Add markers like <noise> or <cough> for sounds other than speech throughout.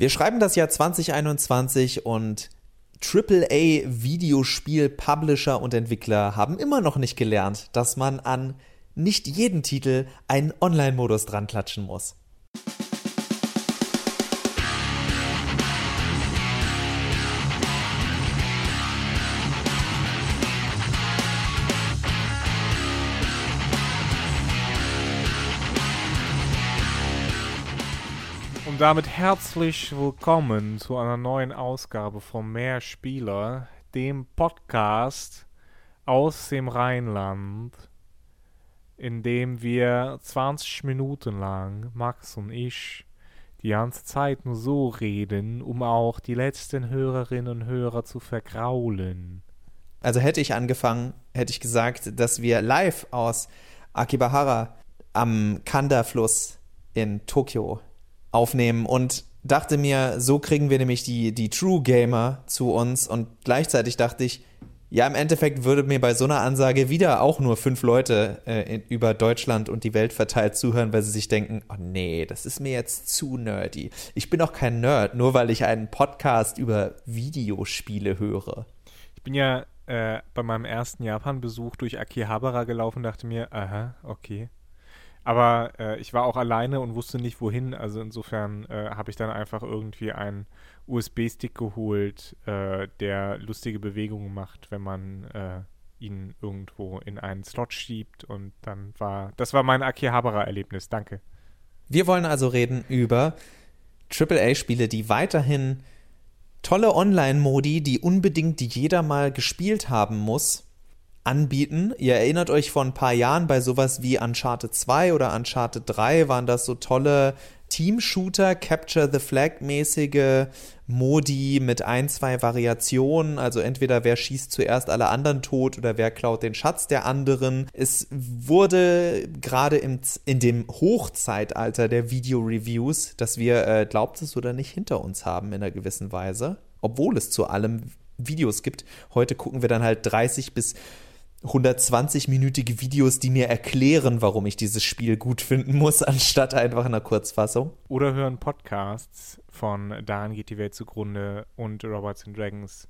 Wir schreiben das Jahr 2021 und AAA Videospiel Publisher und Entwickler haben immer noch nicht gelernt, dass man an nicht jeden Titel einen Online-Modus dran klatschen muss. Damit herzlich willkommen zu einer neuen Ausgabe vom Mehrspieler, dem Podcast aus dem Rheinland, in dem wir 20 Minuten lang, Max und ich, die ganze Zeit nur so reden, um auch die letzten Hörerinnen und Hörer zu vergraulen. Also hätte ich angefangen, hätte ich gesagt, dass wir live aus Akibahara am Kanda-Fluss in Tokio aufnehmen und dachte mir, so kriegen wir nämlich die, die True Gamer zu uns und gleichzeitig dachte ich, ja, im Endeffekt würde mir bei so einer Ansage wieder auch nur fünf Leute äh, in, über Deutschland und die Welt verteilt zuhören, weil sie sich denken, oh nee, das ist mir jetzt zu nerdy. Ich bin doch kein Nerd, nur weil ich einen Podcast über Videospiele höre. Ich bin ja äh, bei meinem ersten Japan-Besuch durch Akihabara gelaufen und dachte mir, aha, okay. Aber äh, ich war auch alleine und wusste nicht wohin. Also insofern äh, habe ich dann einfach irgendwie einen USB-Stick geholt, äh, der lustige Bewegungen macht, wenn man äh, ihn irgendwo in einen Slot schiebt. Und dann war, das war mein Akihabara-Erlebnis. Danke. Wir wollen also reden über AAA-Spiele, die weiterhin tolle Online-Modi, die unbedingt jeder mal gespielt haben muss, anbieten. Ihr erinnert euch vor ein paar Jahren bei sowas wie Uncharted 2 oder Uncharted 3 waren das so tolle Team-Shooter, Capture the Flag-mäßige Modi mit ein, zwei Variationen. Also entweder wer schießt zuerst alle anderen tot oder wer klaut den Schatz der anderen. Es wurde gerade in dem Hochzeitalter der Video-Reviews, dass wir, äh, glaubt es oder nicht, hinter uns haben in einer gewissen Weise. Obwohl es zu allem Videos gibt. Heute gucken wir dann halt 30 bis 120-minütige Videos, die mir erklären, warum ich dieses Spiel gut finden muss, <laughs> anstatt einfach einer Kurzfassung. Oder hören Podcasts von Daran geht die Welt zugrunde und Robots and Dragons,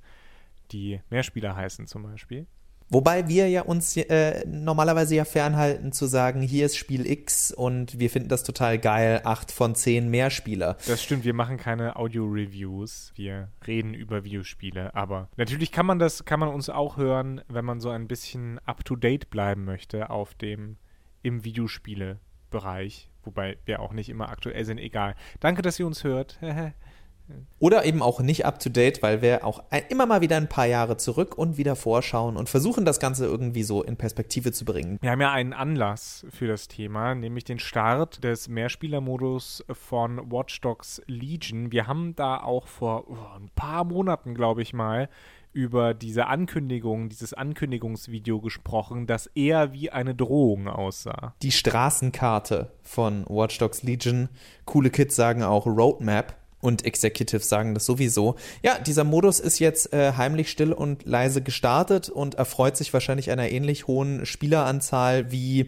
die Mehrspieler heißen zum Beispiel. Wobei wir ja uns äh, normalerweise ja fernhalten zu sagen, hier ist Spiel X und wir finden das total geil, acht von zehn Mehrspieler. Das stimmt, wir machen keine Audio-Reviews, wir reden über Videospiele, aber natürlich kann man das, kann man uns auch hören, wenn man so ein bisschen up-to-date bleiben möchte auf dem, im Videospiele-Bereich, wobei wir auch nicht immer aktuell sind, egal. Danke, dass ihr uns hört. <laughs> Oder eben auch nicht up to date, weil wir auch immer mal wieder ein paar Jahre zurück und wieder vorschauen und versuchen, das Ganze irgendwie so in Perspektive zu bringen. Wir haben ja einen Anlass für das Thema, nämlich den Start des Mehrspielermodus von Watch Dogs Legion. Wir haben da auch vor oh, ein paar Monaten, glaube ich mal, über diese Ankündigung, dieses Ankündigungsvideo gesprochen, das eher wie eine Drohung aussah. Die Straßenkarte von Watch Dogs Legion. Coole Kids sagen auch Roadmap und Executives sagen das sowieso. Ja, dieser Modus ist jetzt äh, heimlich still und leise gestartet und erfreut sich wahrscheinlich einer ähnlich hohen Spieleranzahl wie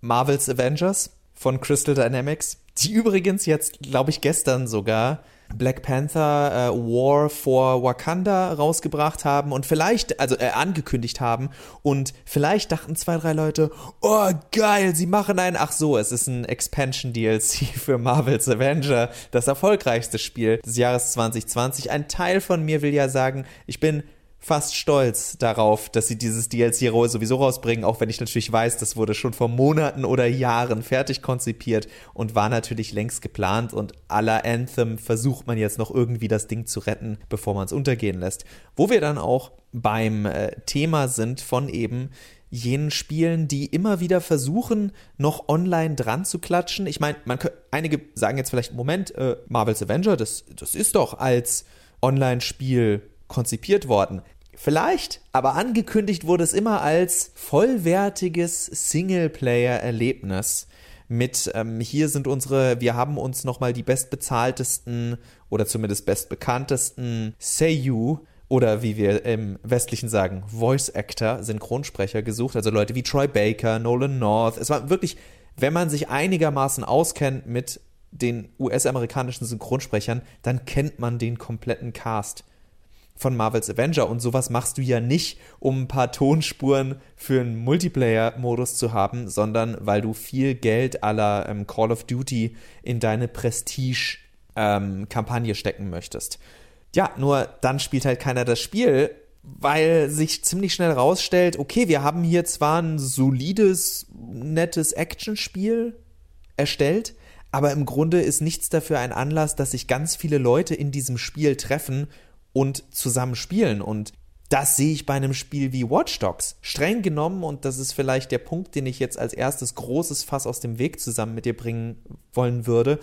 Marvel's Avengers von Crystal Dynamics, die übrigens jetzt, glaube ich, gestern sogar Black Panther äh, War for Wakanda rausgebracht haben und vielleicht, also äh, angekündigt haben und vielleicht dachten zwei, drei Leute, oh geil, sie machen ein, ach so, es ist ein Expansion DLC <laughs> für Marvel's Avenger, das erfolgreichste Spiel des Jahres 2020. Ein Teil von mir will ja sagen, ich bin fast stolz darauf, dass sie dieses DLC sowieso rausbringen, auch wenn ich natürlich weiß, das wurde schon vor Monaten oder Jahren fertig konzipiert und war natürlich längst geplant und aller Anthem versucht man jetzt noch irgendwie das Ding zu retten, bevor man es untergehen lässt. Wo wir dann auch beim äh, Thema sind von eben jenen Spielen, die immer wieder versuchen, noch online dran zu klatschen. Ich meine, man einige sagen jetzt vielleicht, Moment, äh, Marvel's Avenger, das, das ist doch als Online-Spiel konzipiert worden. Vielleicht, aber angekündigt wurde es immer als vollwertiges Singleplayer-Erlebnis. Mit ähm, hier sind unsere, wir haben uns nochmal die bestbezahltesten oder zumindest bestbekanntesten Seiyu oder wie wir im Westlichen sagen, Voice Actor, Synchronsprecher gesucht, also Leute wie Troy Baker, Nolan North. Es war wirklich, wenn man sich einigermaßen auskennt mit den US-amerikanischen Synchronsprechern, dann kennt man den kompletten Cast von Marvels Avenger und sowas machst du ja nicht, um ein paar Tonspuren für einen Multiplayer-Modus zu haben, sondern weil du viel Geld aller ähm, Call of Duty in deine Prestige-Kampagne ähm, stecken möchtest. Ja, nur dann spielt halt keiner das Spiel, weil sich ziemlich schnell rausstellt, okay, wir haben hier zwar ein solides, nettes Actionspiel erstellt, aber im Grunde ist nichts dafür ein Anlass, dass sich ganz viele Leute in diesem Spiel treffen und zusammen spielen. Und das sehe ich bei einem Spiel wie Watch Dogs. Streng genommen, und das ist vielleicht der Punkt, den ich jetzt als erstes großes Fass aus dem Weg zusammen mit dir bringen wollen würde,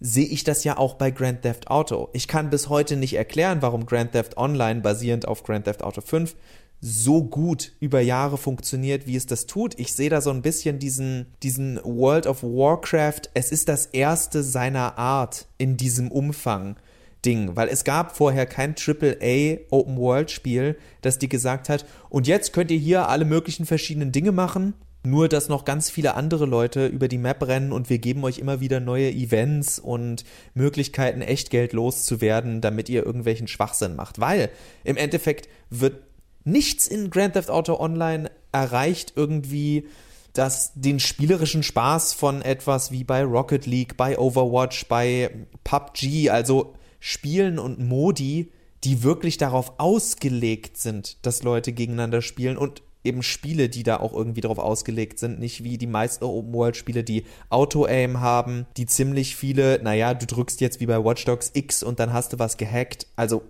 sehe ich das ja auch bei Grand Theft Auto. Ich kann bis heute nicht erklären, warum Grand Theft Online basierend auf Grand Theft Auto 5 so gut über Jahre funktioniert, wie es das tut. Ich sehe da so ein bisschen diesen, diesen World of Warcraft. Es ist das erste seiner Art in diesem Umfang. Ding, weil es gab vorher kein AAA Open World Spiel, das dir gesagt hat, und jetzt könnt ihr hier alle möglichen verschiedenen Dinge machen, nur dass noch ganz viele andere Leute über die Map rennen und wir geben euch immer wieder neue Events und Möglichkeiten, Echtgeld loszuwerden, damit ihr irgendwelchen Schwachsinn macht, weil im Endeffekt wird nichts in Grand Theft Auto Online erreicht irgendwie das den spielerischen Spaß von etwas wie bei Rocket League, bei Overwatch, bei PUBG, also Spielen und Modi, die wirklich darauf ausgelegt sind, dass Leute gegeneinander spielen und eben Spiele, die da auch irgendwie darauf ausgelegt sind, nicht wie die meisten Open-World-Spiele, die Auto-Aim haben, die ziemlich viele, naja, du drückst jetzt wie bei Watch Dogs X und dann hast du was gehackt. Also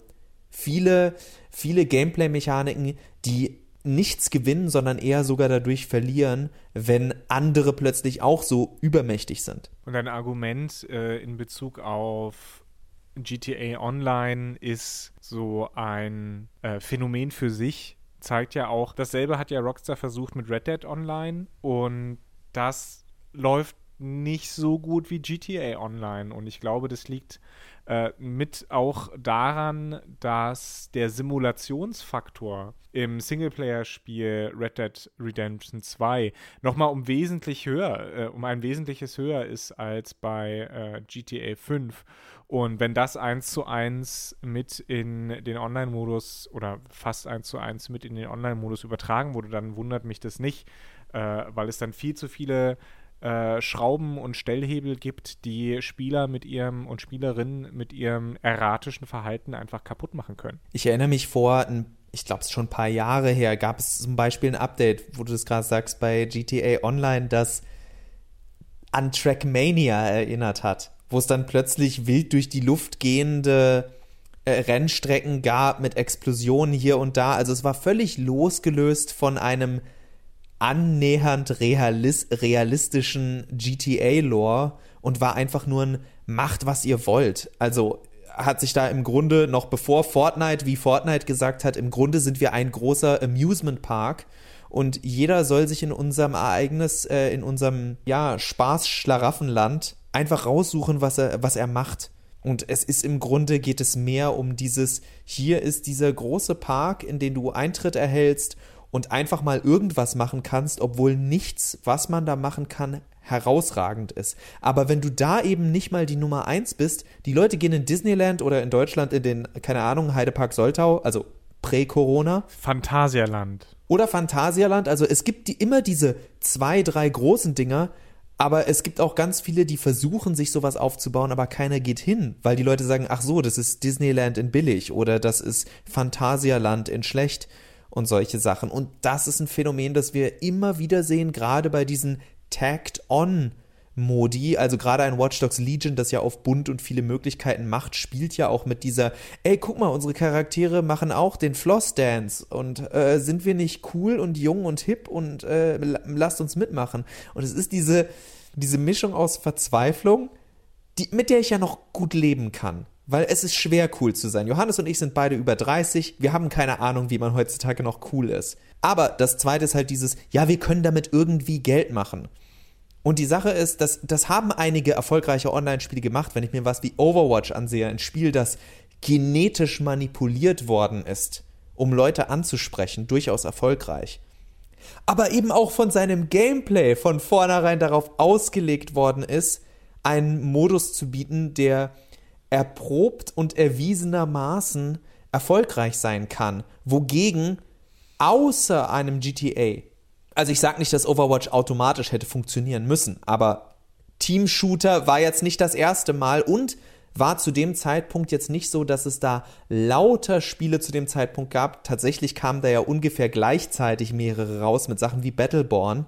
viele, viele Gameplay-Mechaniken, die nichts gewinnen, sondern eher sogar dadurch verlieren, wenn andere plötzlich auch so übermächtig sind. Und ein Argument äh, in Bezug auf GTA Online ist so ein äh, Phänomen für sich. Zeigt ja auch, dasselbe hat ja Rockstar versucht mit Red Dead Online und das läuft nicht so gut wie GTA Online. Und ich glaube, das liegt äh, mit auch daran, dass der Simulationsfaktor im Singleplayer-Spiel Red Dead Redemption 2 nochmal um wesentlich höher, äh, um ein wesentliches höher ist als bei äh, GTA 5. Und wenn das eins zu eins mit in den Online-Modus oder fast eins zu eins mit in den Online-Modus übertragen wurde, dann wundert mich das nicht, äh, weil es dann viel zu viele äh, Schrauben und Stellhebel gibt, die Spieler mit ihrem und Spielerinnen mit ihrem erratischen Verhalten einfach kaputt machen können. Ich erinnere mich vor ich glaube, es ist schon ein paar Jahre her, gab es zum Beispiel ein Update, wo du das gerade sagst, bei GTA Online, das an Trackmania erinnert hat, wo es dann plötzlich wild durch die Luft gehende äh, Rennstrecken gab mit Explosionen hier und da. Also es war völlig losgelöst von einem annähernd realis realistischen GTA-Lore und war einfach nur ein Macht, was ihr wollt. Also hat sich da im Grunde noch bevor Fortnite, wie Fortnite gesagt hat, im Grunde sind wir ein großer Amusement Park und jeder soll sich in unserem Ereignis, äh, in unserem ja Spaß-Schlaraffenland einfach raussuchen, was er, was er macht. Und es ist im Grunde geht es mehr um dieses, hier ist dieser große Park, in den du Eintritt erhältst und einfach mal irgendwas machen kannst, obwohl nichts, was man da machen kann, herausragend ist. Aber wenn du da eben nicht mal die Nummer eins bist, die Leute gehen in Disneyland oder in Deutschland in den, keine Ahnung, Heidepark Soltau, also Prä-Corona. Phantasialand. Oder Phantasialand. Also es gibt die, immer diese zwei, drei großen Dinger, aber es gibt auch ganz viele, die versuchen, sich sowas aufzubauen, aber keiner geht hin, weil die Leute sagen, ach so, das ist Disneyland in billig oder das ist Phantasialand in schlecht und solche Sachen. Und das ist ein Phänomen, das wir immer wieder sehen, gerade bei diesen Tagged-on Modi, also gerade ein Watch Dogs Legion, das ja auf bunt und viele Möglichkeiten macht, spielt ja auch mit dieser, ey, guck mal, unsere Charaktere machen auch den Floss Dance und äh, sind wir nicht cool und jung und hip und äh, lasst uns mitmachen. Und es ist diese, diese Mischung aus Verzweiflung, die, mit der ich ja noch gut leben kann. Weil es ist schwer, cool zu sein. Johannes und ich sind beide über 30. Wir haben keine Ahnung, wie man heutzutage noch cool ist. Aber das zweite ist halt dieses, ja, wir können damit irgendwie Geld machen. Und die Sache ist, dass das haben einige erfolgreiche Online-Spiele gemacht. Wenn ich mir was wie Overwatch ansehe, ein Spiel, das genetisch manipuliert worden ist, um Leute anzusprechen, durchaus erfolgreich. Aber eben auch von seinem Gameplay von vornherein darauf ausgelegt worden ist, einen Modus zu bieten, der erprobt und erwiesenermaßen erfolgreich sein kann. Wogegen außer einem GTA, also ich sage nicht, dass Overwatch automatisch hätte funktionieren müssen, aber Team-Shooter war jetzt nicht das erste Mal und war zu dem Zeitpunkt jetzt nicht so, dass es da lauter Spiele zu dem Zeitpunkt gab. Tatsächlich kamen da ja ungefähr gleichzeitig mehrere raus mit Sachen wie Battleborn,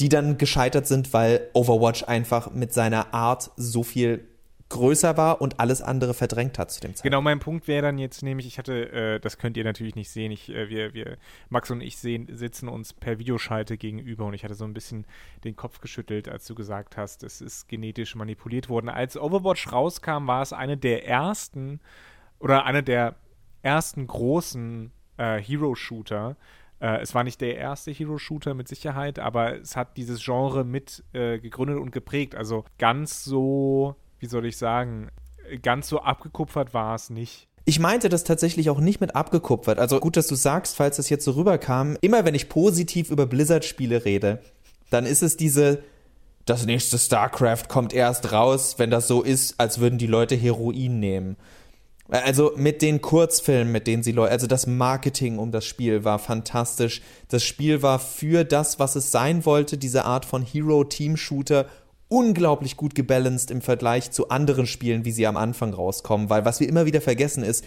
die dann gescheitert sind, weil Overwatch einfach mit seiner Art so viel größer war und alles andere verdrängt hat zu dem Zeitpunkt. Genau, mein Punkt wäre dann jetzt nämlich, ich hatte, äh, das könnt ihr natürlich nicht sehen, ich, äh, wir, wir, Max und ich sehen, sitzen uns per Videoschalte gegenüber und ich hatte so ein bisschen den Kopf geschüttelt, als du gesagt hast, es ist genetisch manipuliert worden. Als Overwatch rauskam, war es eine der ersten oder eine der ersten großen äh, Hero-Shooter, äh, es war nicht der erste Hero-Shooter mit Sicherheit, aber es hat dieses Genre mit äh, gegründet und geprägt. Also ganz so wie soll ich sagen, ganz so abgekupfert war es nicht. Ich meinte das tatsächlich auch nicht mit abgekupfert. Also gut, dass du sagst, falls das jetzt so rüberkam, immer wenn ich positiv über Blizzard-Spiele rede, dann ist es diese, das nächste StarCraft kommt erst raus, wenn das so ist, als würden die Leute Heroin nehmen. Also mit den Kurzfilmen, mit denen sie Leute, also das Marketing um das Spiel war fantastisch. Das Spiel war für das, was es sein wollte, diese Art von Hero-Team-Shooter unglaublich gut gebalanced im Vergleich zu anderen Spielen, wie sie am Anfang rauskommen, weil was wir immer wieder vergessen ist,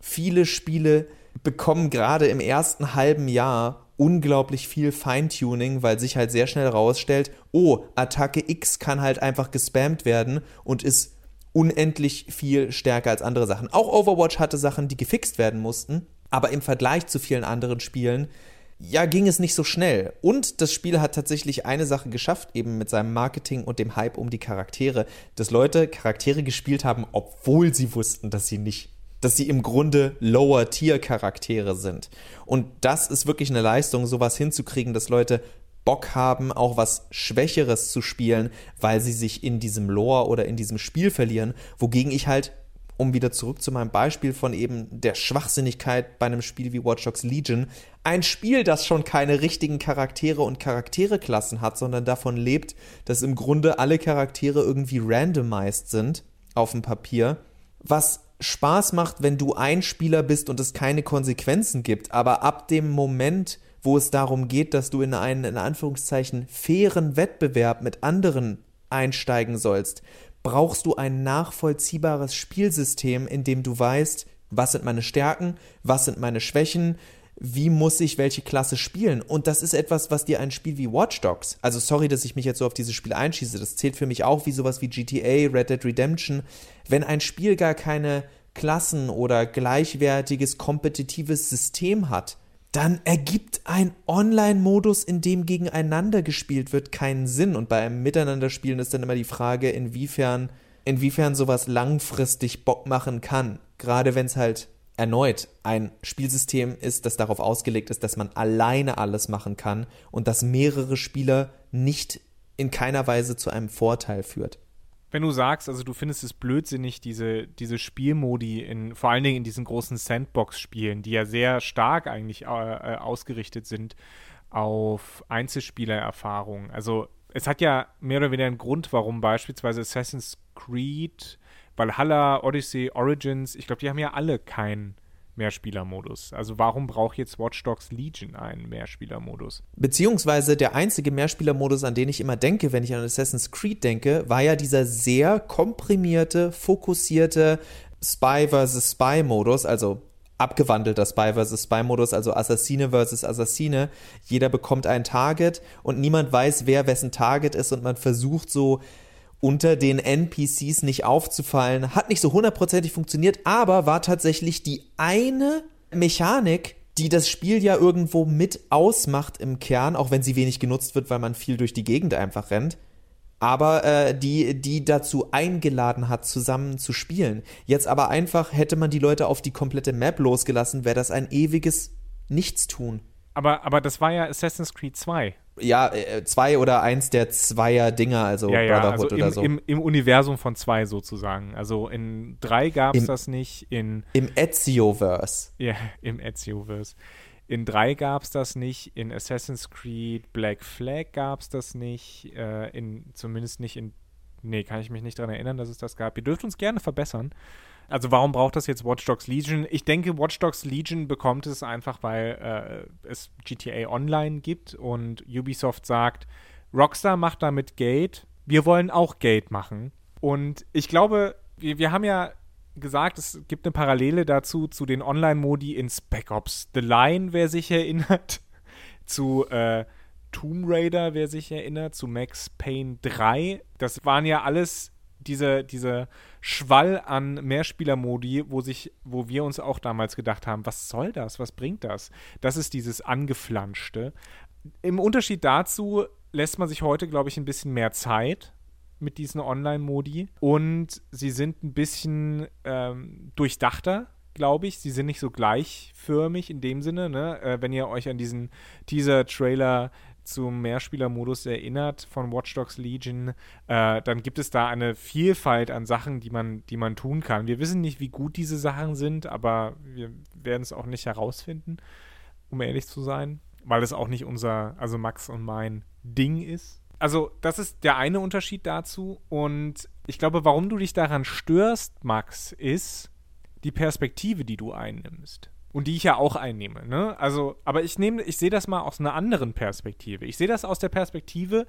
viele Spiele bekommen gerade im ersten halben Jahr unglaublich viel Feintuning, weil sich halt sehr schnell rausstellt, oh, Attacke X kann halt einfach gespammt werden und ist unendlich viel stärker als andere Sachen. Auch Overwatch hatte Sachen, die gefixt werden mussten, aber im Vergleich zu vielen anderen Spielen ja, ging es nicht so schnell. Und das Spiel hat tatsächlich eine Sache geschafft, eben mit seinem Marketing und dem Hype um die Charaktere, dass Leute Charaktere gespielt haben, obwohl sie wussten, dass sie nicht, dass sie im Grunde Lower-Tier-Charaktere sind. Und das ist wirklich eine Leistung, sowas hinzukriegen, dass Leute Bock haben, auch was Schwächeres zu spielen, weil sie sich in diesem Lore oder in diesem Spiel verlieren, wogegen ich halt um wieder zurück zu meinem Beispiel von eben der Schwachsinnigkeit bei einem Spiel wie Watch Dogs Legion, ein Spiel, das schon keine richtigen Charaktere und Charaktereklassen hat, sondern davon lebt, dass im Grunde alle Charaktere irgendwie randomized sind auf dem Papier, was Spaß macht, wenn du ein Spieler bist und es keine Konsequenzen gibt, aber ab dem Moment, wo es darum geht, dass du in einen in Anführungszeichen fairen Wettbewerb mit anderen einsteigen sollst, brauchst du ein nachvollziehbares Spielsystem, in dem du weißt, was sind meine Stärken, was sind meine Schwächen, wie muss ich welche Klasse spielen. Und das ist etwas, was dir ein Spiel wie Watch Dogs, also sorry, dass ich mich jetzt so auf dieses Spiel einschieße, das zählt für mich auch wie sowas wie GTA, Red Dead Redemption, wenn ein Spiel gar keine Klassen oder gleichwertiges kompetitives System hat, dann ergibt ein Online-Modus, in dem gegeneinander gespielt wird, keinen Sinn. Und bei einem Miteinanderspielen ist dann immer die Frage, inwiefern, inwiefern sowas langfristig Bock machen kann. Gerade wenn es halt erneut ein Spielsystem ist, das darauf ausgelegt ist, dass man alleine alles machen kann und dass mehrere Spieler nicht in keiner Weise zu einem Vorteil führt wenn du sagst, also du findest es blödsinnig, diese, diese Spielmodi in, vor allen Dingen in diesen großen Sandbox-Spielen, die ja sehr stark eigentlich äh, äh ausgerichtet sind auf Einzelspielererfahrung. Also es hat ja mehr oder weniger einen Grund, warum beispielsweise Assassin's Creed, Valhalla, Odyssey, Origins, ich glaube, die haben ja alle keinen Mehrspielermodus. Also warum braucht jetzt Watch Dogs Legion einen Mehrspielermodus? Beziehungsweise der einzige Mehrspielermodus, an den ich immer denke, wenn ich an Assassin's Creed denke, war ja dieser sehr komprimierte, fokussierte Spy vs. Spy Modus, also abgewandelter Spy vs. Spy Modus, also Assassine vs. Assassine. Jeder bekommt ein Target und niemand weiß, wer wessen Target ist und man versucht so unter den NPCs nicht aufzufallen. Hat nicht so hundertprozentig funktioniert, aber war tatsächlich die eine Mechanik, die das Spiel ja irgendwo mit ausmacht im Kern, auch wenn sie wenig genutzt wird, weil man viel durch die Gegend einfach rennt. Aber äh, die, die dazu eingeladen hat, zusammen zu spielen. Jetzt aber einfach hätte man die Leute auf die komplette Map losgelassen, wäre das ein ewiges Nichtstun. Aber, aber das war ja Assassin's Creed 2 ja, äh, zwei oder eins der zweier Dinger, also ja, ja, Brotherhood also im, oder so. Im, Im Universum von zwei sozusagen. Also in drei gab es das nicht, in Im Ezioverse. Ja, <laughs> im Ezioverse. In drei gab es das nicht, in Assassin's Creed Black Flag gab es das nicht, äh, in, zumindest nicht in Nee, kann ich mich nicht daran erinnern, dass es das gab. Ihr dürft uns gerne verbessern. Also warum braucht das jetzt Watch Dogs Legion? Ich denke, Watch Dogs Legion bekommt es einfach, weil äh, es GTA Online gibt und Ubisoft sagt, Rockstar macht damit Geld, wir wollen auch Geld machen. Und ich glaube, wir, wir haben ja gesagt, es gibt eine Parallele dazu zu den Online-Modi in Spec Ops The Line, wer sich erinnert, <laughs> zu äh, Tomb Raider, wer sich erinnert, zu Max Payne 3. Das waren ja alles diese, diese Schwall an Mehrspieler-Modi, wo sich, wo wir uns auch damals gedacht haben, was soll das? Was bringt das? Das ist dieses Angeflanschte. Im Unterschied dazu lässt man sich heute, glaube ich, ein bisschen mehr Zeit mit diesen Online-Modi und sie sind ein bisschen ähm, durchdachter, glaube ich. Sie sind nicht so gleichförmig in dem Sinne, ne? Äh, wenn ihr euch an diesen Teaser-Trailer zum Mehrspieler-Modus erinnert von Watch Dogs Legion, äh, dann gibt es da eine Vielfalt an Sachen, die man, die man tun kann. Wir wissen nicht, wie gut diese Sachen sind, aber wir werden es auch nicht herausfinden, um ehrlich zu sein, weil es auch nicht unser, also Max und mein Ding ist. Also, das ist der eine Unterschied dazu. Und ich glaube, warum du dich daran störst, Max, ist die Perspektive, die du einnimmst und die ich ja auch einnehme. Ne? Also, aber ich nehme, ich sehe das mal aus einer anderen Perspektive. Ich sehe das aus der Perspektive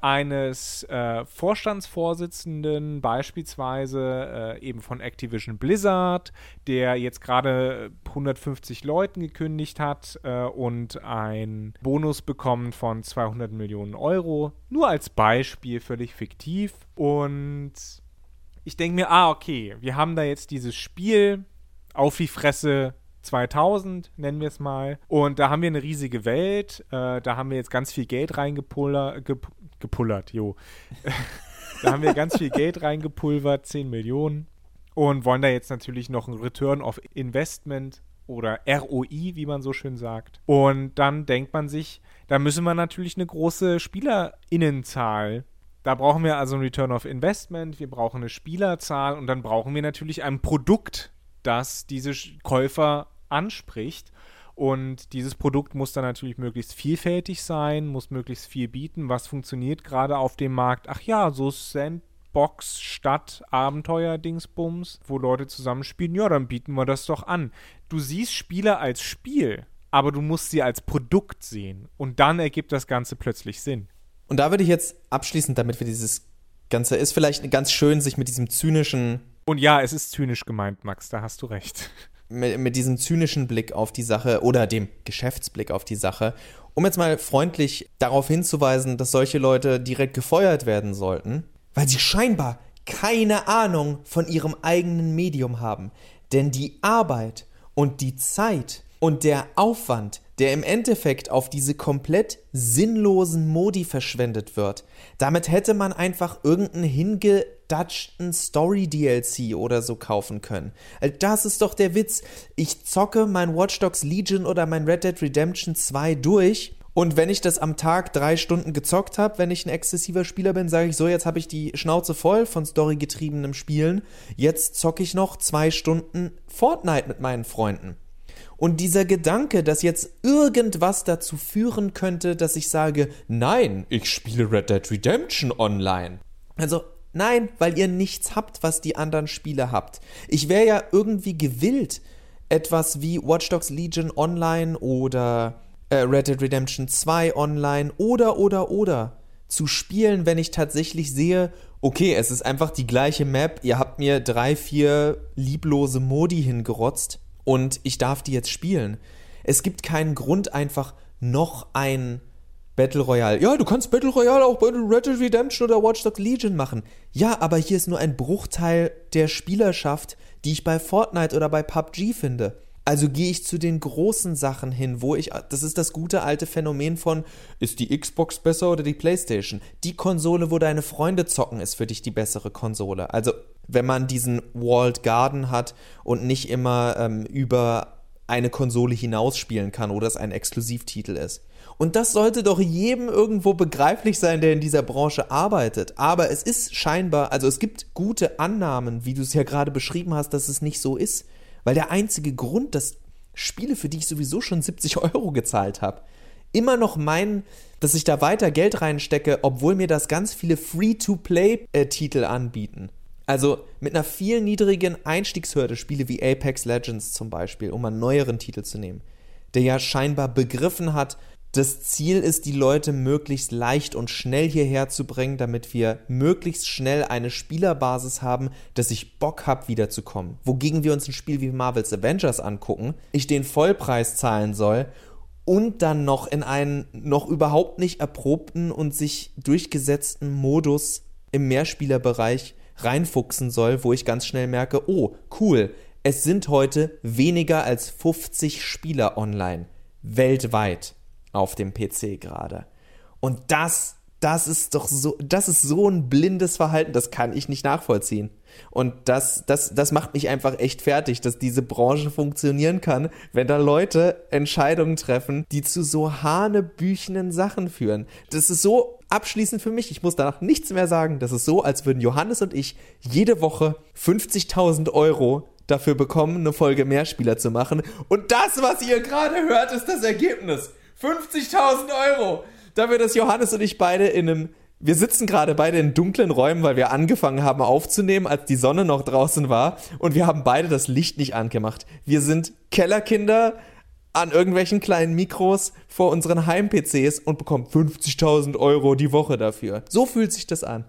eines äh, Vorstandsvorsitzenden, beispielsweise äh, eben von Activision Blizzard, der jetzt gerade 150 Leuten gekündigt hat äh, und einen Bonus bekommt von 200 Millionen Euro. Nur als Beispiel, völlig fiktiv. Und ich denke mir, ah, okay, wir haben da jetzt dieses Spiel auf die Fresse 2000, nennen wir es mal. Und da haben wir eine riesige Welt. Äh, da haben wir jetzt ganz viel Geld reingepullert. Gep gepullert, jo. <laughs> da haben wir ganz viel Geld reingepulvert, 10 Millionen. Und wollen da jetzt natürlich noch ein Return of Investment oder ROI, wie man so schön sagt. Und dann denkt man sich, da müssen wir natürlich eine große Spielerinnenzahl da brauchen wir also ein Return of Investment, wir brauchen eine Spielerzahl und dann brauchen wir natürlich ein Produkt, das diese Käufer anspricht. Und dieses Produkt muss dann natürlich möglichst vielfältig sein, muss möglichst viel bieten. Was funktioniert gerade auf dem Markt? Ach ja, so Sandbox Stadt Abenteuer Dingsbums, wo Leute zusammenspielen. Ja, dann bieten wir das doch an. Du siehst Spiele als Spiel, aber du musst sie als Produkt sehen. Und dann ergibt das Ganze plötzlich Sinn. Und da würde ich jetzt abschließend, damit wir dieses Ganze ist vielleicht ganz schön, sich mit diesem zynischen. Und ja, es ist zynisch gemeint, Max, da hast du recht mit, mit diesem zynischen Blick auf die Sache oder dem Geschäftsblick auf die Sache, um jetzt mal freundlich darauf hinzuweisen, dass solche Leute direkt gefeuert werden sollten, weil sie scheinbar keine Ahnung von ihrem eigenen Medium haben. Denn die Arbeit und die Zeit und der Aufwand, der im Endeffekt auf diese komplett sinnlosen Modi verschwendet wird, damit hätte man einfach irgendeinen hinge abgedatschten Story-DLC oder so kaufen können. Äh, das ist doch der Witz. Ich zocke mein Watch Dogs Legion oder mein Red Dead Redemption 2 durch und wenn ich das am Tag drei Stunden gezockt habe, wenn ich ein exzessiver Spieler bin, sage ich so, jetzt habe ich die Schnauze voll von storygetriebenem Spielen. Jetzt zocke ich noch zwei Stunden Fortnite mit meinen Freunden. Und dieser Gedanke, dass jetzt irgendwas dazu führen könnte, dass ich sage, nein, ich spiele Red Dead Redemption online. Also Nein, weil ihr nichts habt, was die anderen Spiele habt. Ich wäre ja irgendwie gewillt, etwas wie Watch Dogs Legion Online oder äh, Red Dead Redemption 2 Online oder oder oder zu spielen, wenn ich tatsächlich sehe, okay, es ist einfach die gleiche Map, ihr habt mir drei, vier lieblose Modi hingerotzt und ich darf die jetzt spielen. Es gibt keinen Grund, einfach noch ein Battle Royale. Ja, du kannst Battle Royale auch bei Red Dead Redemption oder Watch Dogs Legion machen. Ja, aber hier ist nur ein Bruchteil der Spielerschaft, die ich bei Fortnite oder bei PUBG finde. Also gehe ich zu den großen Sachen hin, wo ich, das ist das gute alte Phänomen von, ist die Xbox besser oder die PlayStation? Die Konsole, wo deine Freunde zocken, ist für dich die bessere Konsole. Also, wenn man diesen Walled Garden hat und nicht immer ähm, über eine Konsole hinausspielen kann oder es ein Exklusivtitel ist. Und das sollte doch jedem irgendwo begreiflich sein, der in dieser Branche arbeitet. Aber es ist scheinbar, also es gibt gute Annahmen, wie du es ja gerade beschrieben hast, dass es nicht so ist. Weil der einzige Grund, dass Spiele, für die ich sowieso schon 70 Euro gezahlt habe, immer noch meinen, dass ich da weiter Geld reinstecke, obwohl mir das ganz viele Free-to-Play-Titel anbieten. Also mit einer viel niedrigen Einstiegshürde Spiele wie Apex Legends zum Beispiel, um einen neueren Titel zu nehmen, der ja scheinbar begriffen hat, das Ziel ist, die Leute möglichst leicht und schnell hierher zu bringen, damit wir möglichst schnell eine Spielerbasis haben, dass ich Bock habe, wiederzukommen. Wogegen wir uns ein Spiel wie Marvel's Avengers angucken, ich den Vollpreis zahlen soll und dann noch in einen noch überhaupt nicht erprobten und sich durchgesetzten Modus im Mehrspielerbereich reinfuchsen soll, wo ich ganz schnell merke, oh, cool, es sind heute weniger als 50 Spieler online, weltweit auf dem PC gerade. Und das, das ist doch so, das ist so ein blindes Verhalten, das kann ich nicht nachvollziehen. Und das, das, das macht mich einfach echt fertig, dass diese Branche funktionieren kann, wenn da Leute Entscheidungen treffen, die zu so hanebüchenen Sachen führen. Das ist so abschließend für mich. Ich muss danach nichts mehr sagen. Das ist so, als würden Johannes und ich jede Woche 50.000 Euro dafür bekommen, eine Folge Mehrspieler zu machen. Und das, was ihr gerade hört, ist das Ergebnis. 50.000 Euro dafür, dass Johannes und ich beide in einem wir sitzen gerade beide in dunklen Räumen, weil wir angefangen haben aufzunehmen, als die Sonne noch draußen war. Und wir haben beide das Licht nicht angemacht. Wir sind Kellerkinder an irgendwelchen kleinen Mikros vor unseren Heim-PCs und bekommen 50.000 Euro die Woche dafür. So fühlt sich das an.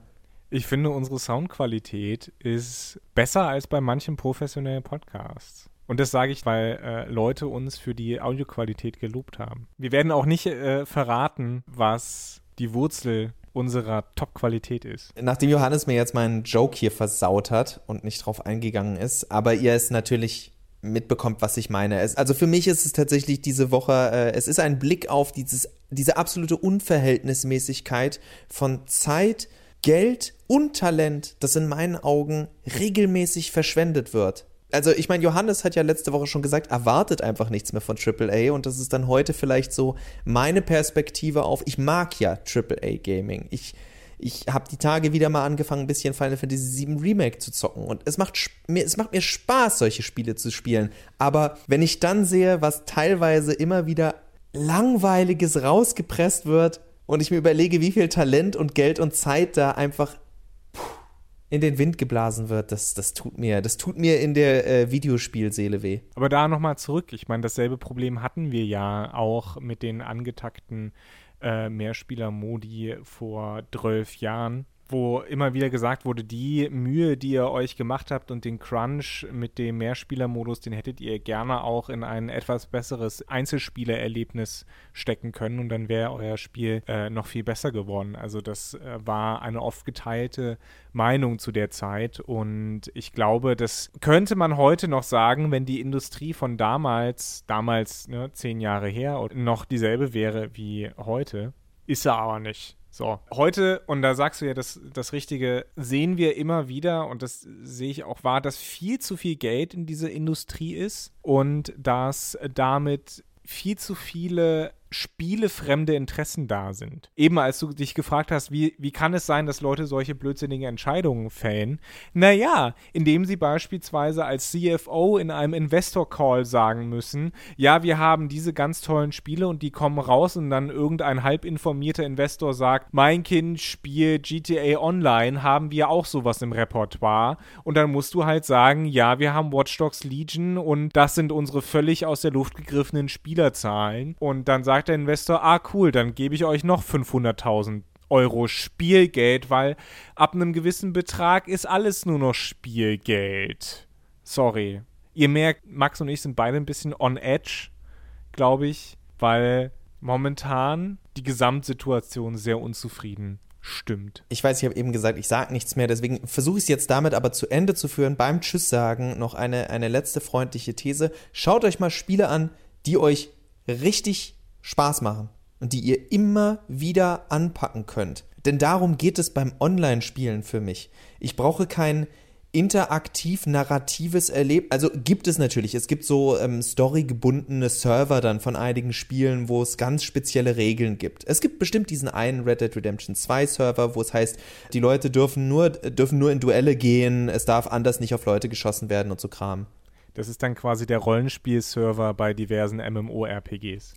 Ich finde, unsere Soundqualität ist besser als bei manchen professionellen Podcasts. Und das sage ich, weil äh, Leute uns für die Audioqualität gelobt haben. Wir werden auch nicht äh, verraten, was die Wurzel unserer Top-Qualität ist. Nachdem Johannes mir jetzt meinen Joke hier versaut hat und nicht drauf eingegangen ist, aber ihr es natürlich mitbekommt, was ich meine. Es, also für mich ist es tatsächlich diese Woche, äh, es ist ein Blick auf dieses, diese absolute Unverhältnismäßigkeit von Zeit, Geld und Talent, das in meinen Augen regelmäßig verschwendet wird also ich meine, Johannes hat ja letzte Woche schon gesagt, erwartet einfach nichts mehr von AAA und das ist dann heute vielleicht so meine Perspektive auf, ich mag ja AAA Gaming. Ich, ich habe die Tage wieder mal angefangen, ein bisschen Final Fantasy VII Remake zu zocken und es macht, mir, es macht mir Spaß, solche Spiele zu spielen. Aber wenn ich dann sehe, was teilweise immer wieder langweiliges rausgepresst wird und ich mir überlege, wie viel Talent und Geld und Zeit da einfach in den Wind geblasen wird, das, das tut mir, das tut mir in der äh, Videospielseele weh. Aber da nochmal zurück, ich meine, dasselbe Problem hatten wir ja auch mit den angetakten äh, Mehrspieler-Modi vor 12 Jahren wo immer wieder gesagt wurde, die Mühe, die ihr euch gemacht habt und den Crunch mit dem Mehrspielermodus, den hättet ihr gerne auch in ein etwas besseres Einzelspielererlebnis stecken können und dann wäre euer Spiel äh, noch viel besser geworden. Also das äh, war eine oft geteilte Meinung zu der Zeit und ich glaube, das könnte man heute noch sagen, wenn die Industrie von damals, damals ne, zehn Jahre her, noch dieselbe wäre wie heute. Ist er aber nicht. So, heute, und da sagst du ja das, das Richtige, sehen wir immer wieder, und das sehe ich auch wahr, dass viel zu viel Geld in diese Industrie ist und dass damit viel zu viele spielefremde Interessen da sind. Eben als du dich gefragt hast, wie, wie kann es sein, dass Leute solche blödsinnigen Entscheidungen fällen? Naja, indem sie beispielsweise als CFO in einem Investor-Call sagen müssen, ja, wir haben diese ganz tollen Spiele und die kommen raus und dann irgendein halb informierter Investor sagt, mein Kind spielt GTA Online, haben wir auch sowas im Repertoire. Und dann musst du halt sagen, ja, wir haben Watch Dogs Legion und das sind unsere völlig aus der Luft gegriffenen Spielerzahlen. Und dann sagt sagt der Investor, ah cool, dann gebe ich euch noch 500.000 Euro Spielgeld, weil ab einem gewissen Betrag ist alles nur noch Spielgeld. Sorry. Ihr merkt, Max und ich sind beide ein bisschen on edge, glaube ich, weil momentan die Gesamtsituation sehr unzufrieden stimmt. Ich weiß, ich habe eben gesagt, ich sage nichts mehr, deswegen versuche ich es jetzt damit aber zu Ende zu führen. Beim Tschüss sagen noch eine, eine letzte freundliche These. Schaut euch mal Spiele an, die euch richtig Spaß machen und die ihr immer wieder anpacken könnt. Denn darum geht es beim Online-Spielen für mich. Ich brauche kein interaktiv narratives Erlebnis. Also gibt es natürlich. Es gibt so ähm, storygebundene Server dann von einigen Spielen, wo es ganz spezielle Regeln gibt. Es gibt bestimmt diesen einen Red Dead Redemption 2 Server, wo es heißt, die Leute dürfen nur, dürfen nur in Duelle gehen, es darf anders nicht auf Leute geschossen werden und so Kram. Das ist dann quasi der Rollenspiel-Server bei diversen MMORPGs.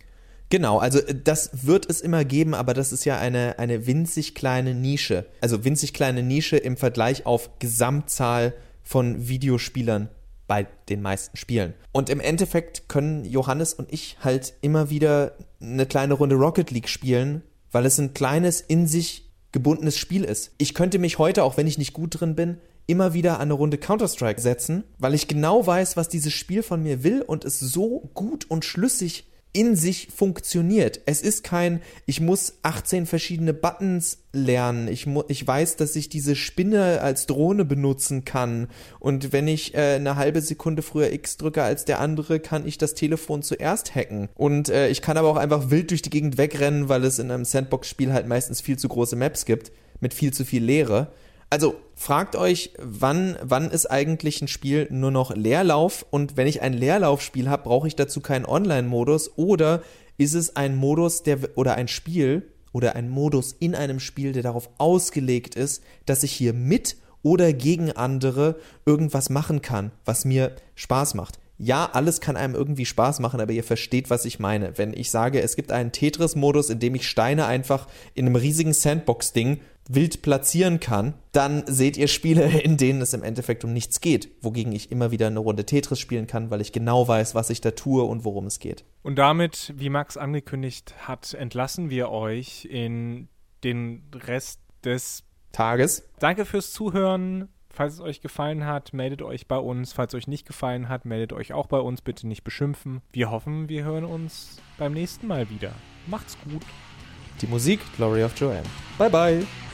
Genau, also äh, das wird es immer geben, aber das ist ja eine, eine winzig kleine Nische. Also winzig kleine Nische im Vergleich auf Gesamtzahl von Videospielern bei den meisten Spielen. Und im Endeffekt können Johannes und ich halt immer wieder eine kleine Runde Rocket League spielen, weil es ein kleines, in sich gebundenes Spiel ist. Ich könnte mich heute, auch wenn ich nicht gut drin bin, immer wieder an eine Runde Counter-Strike setzen, weil ich genau weiß, was dieses Spiel von mir will und es so gut und schlüssig in sich funktioniert. Es ist kein, ich muss 18 verschiedene Buttons lernen. Ich, ich weiß, dass ich diese Spinne als Drohne benutzen kann. Und wenn ich äh, eine halbe Sekunde früher X drücke als der andere, kann ich das Telefon zuerst hacken. Und äh, ich kann aber auch einfach wild durch die Gegend wegrennen, weil es in einem Sandbox-Spiel halt meistens viel zu große Maps gibt, mit viel zu viel Leere. Also fragt euch, wann, wann ist eigentlich ein Spiel nur noch Leerlauf und wenn ich ein Leerlaufspiel habe, brauche ich dazu keinen Online-Modus oder ist es ein Modus der oder ein Spiel oder ein Modus in einem Spiel, der darauf ausgelegt ist, dass ich hier mit oder gegen andere irgendwas machen kann, was mir Spaß macht. Ja, alles kann einem irgendwie Spaß machen, aber ihr versteht, was ich meine. Wenn ich sage, es gibt einen Tetris-Modus, in dem ich Steine einfach in einem riesigen Sandbox-Ding wild platzieren kann, dann seht ihr Spiele, <laughs> in denen es im Endeffekt um nichts geht, wogegen ich immer wieder eine Runde Tetris spielen kann, weil ich genau weiß, was ich da tue und worum es geht. Und damit, wie Max angekündigt hat, entlassen wir euch in den Rest des Tages. Danke fürs Zuhören. Falls es euch gefallen hat, meldet euch bei uns. Falls es euch nicht gefallen hat, meldet euch auch bei uns. Bitte nicht beschimpfen. Wir hoffen, wir hören uns beim nächsten Mal wieder. Macht's gut. Die Musik Glory of Joanne. Bye bye.